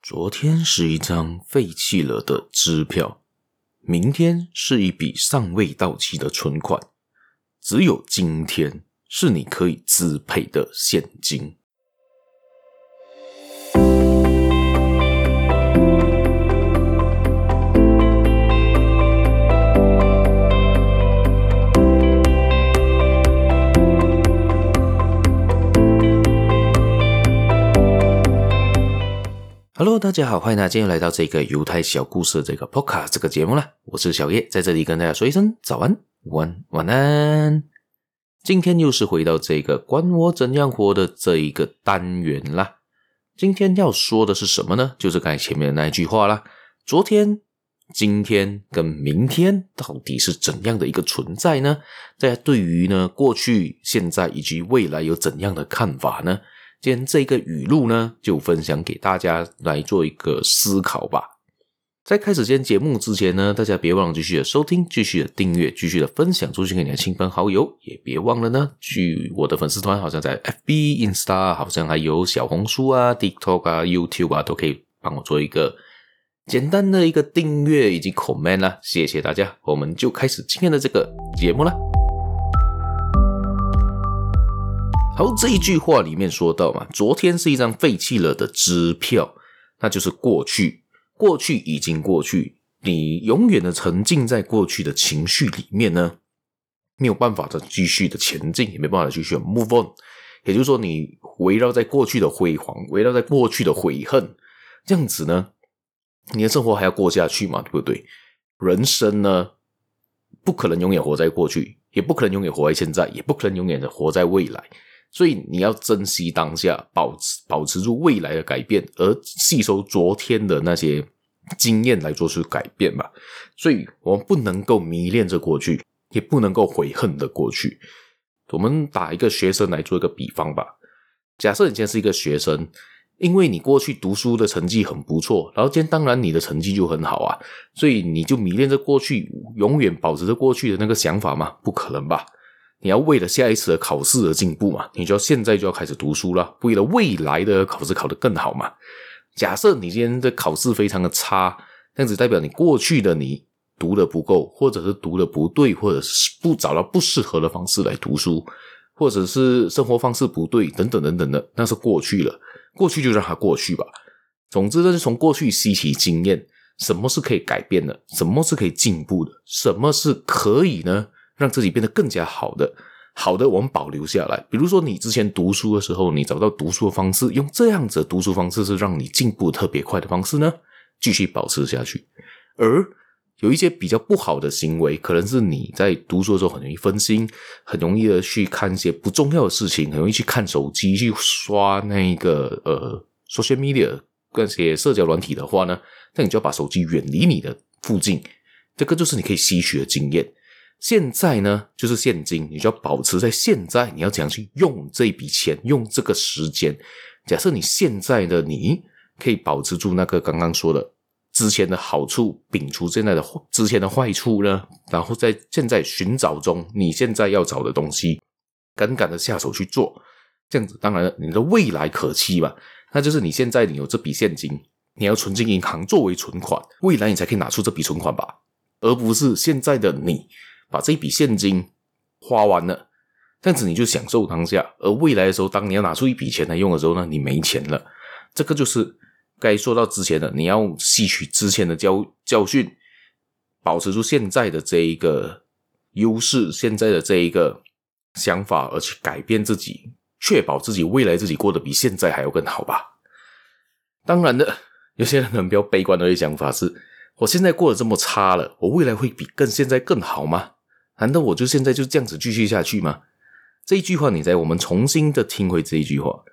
昨天是一张废弃了的支票，明天是一笔尚未到期的存款，只有今天是你可以支配的现金。Hello，大家好，欢迎大家今天来到这个犹太小故事这个 Podcast 这个节目啦。我是小叶，在这里跟大家说一声早安、晚安、晚安。今天又是回到这个管我怎样活的这一个单元啦。今天要说的是什么呢？就是刚才前面的那一句话啦。昨天、今天跟明天到底是怎样的一个存在呢？大家对于呢过去、现在以及未来有怎样的看法呢？今天这个语录呢，就分享给大家来做一个思考吧。在开始今天节目之前呢，大家别忘了继续的收听、继续的订阅、继续的分享出去给你的亲朋好友，也别忘了呢，去我的粉丝团，好像在 FB、Insta，好像还有小红书啊、TikTok 啊、YouTube 啊，都可以帮我做一个简单的一个订阅以及 comment 啦。谢谢大家，我们就开始今天的这个节目了。好，这一句话里面说到嘛，昨天是一张废弃了的支票，那就是过去，过去已经过去，你永远的沉浸在过去的情绪里面呢，没有办法的继续的前进，也没办法继续的 move on，也就是说，你围绕在过去的辉煌，围绕在过去的悔恨，这样子呢，你的生活还要过下去嘛，对不对？人生呢，不可能永远活在过去，也不可能永远活在现在，也不可能永远的活在未来。所以你要珍惜当下，保持保持住未来的改变，而吸收昨天的那些经验来做出改变嘛。所以我们不能够迷恋着过去，也不能够悔恨的过去。我们打一个学生来做一个比方吧。假设你今天是一个学生，因为你过去读书的成绩很不错，然后今天当然你的成绩就很好啊，所以你就迷恋着过去，永远保持着过去的那个想法吗？不可能吧。你要为了下一次的考试而进步嘛？你就要现在就要开始读书了，为了未来的考试考得更好嘛？假设你今天的考试非常的差，这样子代表你过去的你读的不够，或者是读的不对，或者是不找到不适合的方式来读书，或者是生活方式不对，等等等等的，那是过去了。过去就让它过去吧。总之，就是从过去吸取经验，什么是可以改变的，什么是可以进步的，什么是可以呢？让自己变得更加好的，好的，我们保留下来。比如说，你之前读书的时候，你找到读书的方式，用这样子读书方式是让你进步特别快的方式呢，继续保持下去。而有一些比较不好的行为，可能是你在读书的时候很容易分心，很容易的去看一些不重要的事情，很容易去看手机，去刷那个呃 social media 那些社交软体的话呢，那你就要把手机远离你的附近。这个就是你可以吸取的经验。现在呢，就是现金，你就要保持在现在。你要怎样去用这笔钱，用这个时间？假设你现在的你可以保持住那个刚刚说的之前的好处，摒除现在的之前的坏处呢，然后在现在寻找中，你现在要找的东西，敢敢的下手去做，这样子，当然了，你的未来可期嘛。那就是你现在你有这笔现金，你要存进银行作为存款，未来你才可以拿出这笔存款吧，而不是现在的你。把这一笔现金花完了，这样子你就享受当下。而未来的时候，当你要拿出一笔钱来用的时候呢，你没钱了。这个就是该说到之前的，你要吸取之前的教教训，保持住现在的这一个优势，现在的这一个想法，而去改变自己，确保自己未来自己过得比现在还要更好吧。当然的，有些人很比较悲观的一些想法是：我现在过得这么差了，我未来会比更现在更好吗？难道我就现在就这样子继续下去吗？这一句话，你在我们重新的听回这一句话。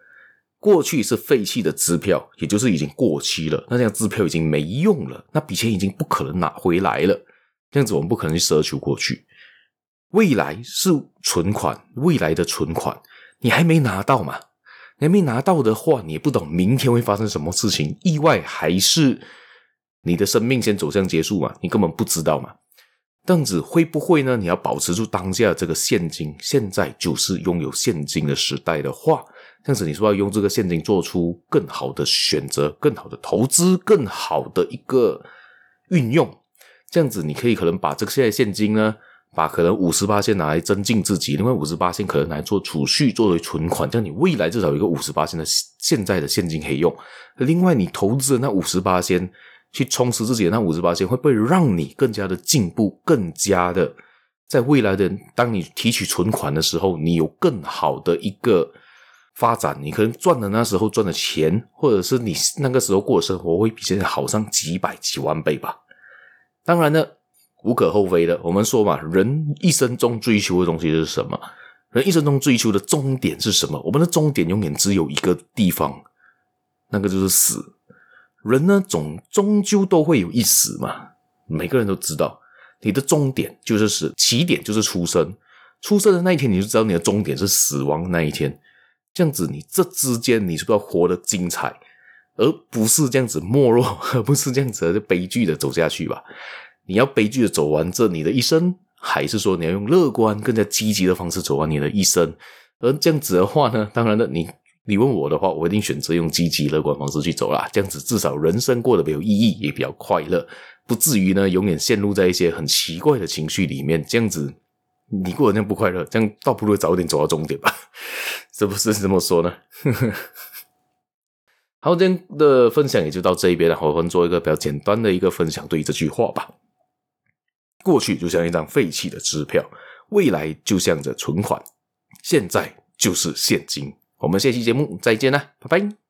过去是废弃的支票，也就是已经过期了。那这样支票已经没用了，那笔钱已经不可能拿回来了。这样子我们不可能去奢求过去。未来是存款，未来的存款你还没拿到嘛？你还没拿到的话，你也不懂明天会发生什么事情，意外还是你的生命先走向结束嘛？你根本不知道嘛。这样子会不会呢？你要保持住当下这个现金，现在就是拥有现金的时代的话，这样子，你是不是要用这个现金做出更好的选择、更好的投资、更好的一个运用？这样子，你可以可能把这个现在现金呢，把可能五十八先拿来增进自己，另外五十八先可能来做储蓄作为存款，这样你未来至少有一个五十八先的现在的现金可以用。另外，你投资的那五十八先去充实自己的那五十八先，会不会让你更加的进步，更加的在未来的当你提取存款的时候，你有更好的一个。发展，你可能赚的那时候赚的钱，或者是你那个时候过的生活，会比现在好上几百几万倍吧。当然呢，无可厚非的。我们说嘛，人一生中追求的东西是什么？人一生中追求的终点是什么？我们的终点永远只有一个地方，那个就是死。人呢，总终究都会有一死嘛。每个人都知道，你的终点就是死，起点就是出生。出生的那一天，你就知道你的终点是死亡那一天。这样子，你这之间你是不是要活得精彩，而不是这样子没落，而 不是这样子的悲剧的走下去吧？你要悲剧的走完这你的一生，还是说你要用乐观、更加积极的方式走完你的一生？而这样子的话呢，当然了，你你问我的话，我一定选择用积极乐观方式去走啦。这样子至少人生过得比较有意义，也比较快乐，不至于呢永远陷入在一些很奇怪的情绪里面。这样子。你过得那样不快乐，这样倒不如早一点走到终点吧，是不是这么说呢？好，今天的分享也就到这一边了。我们做一个比较简单的一个分享，对于这句话吧。过去就像一张废弃的支票，未来就像着存款，现在就是现金。我们下期节目再见啦，拜拜。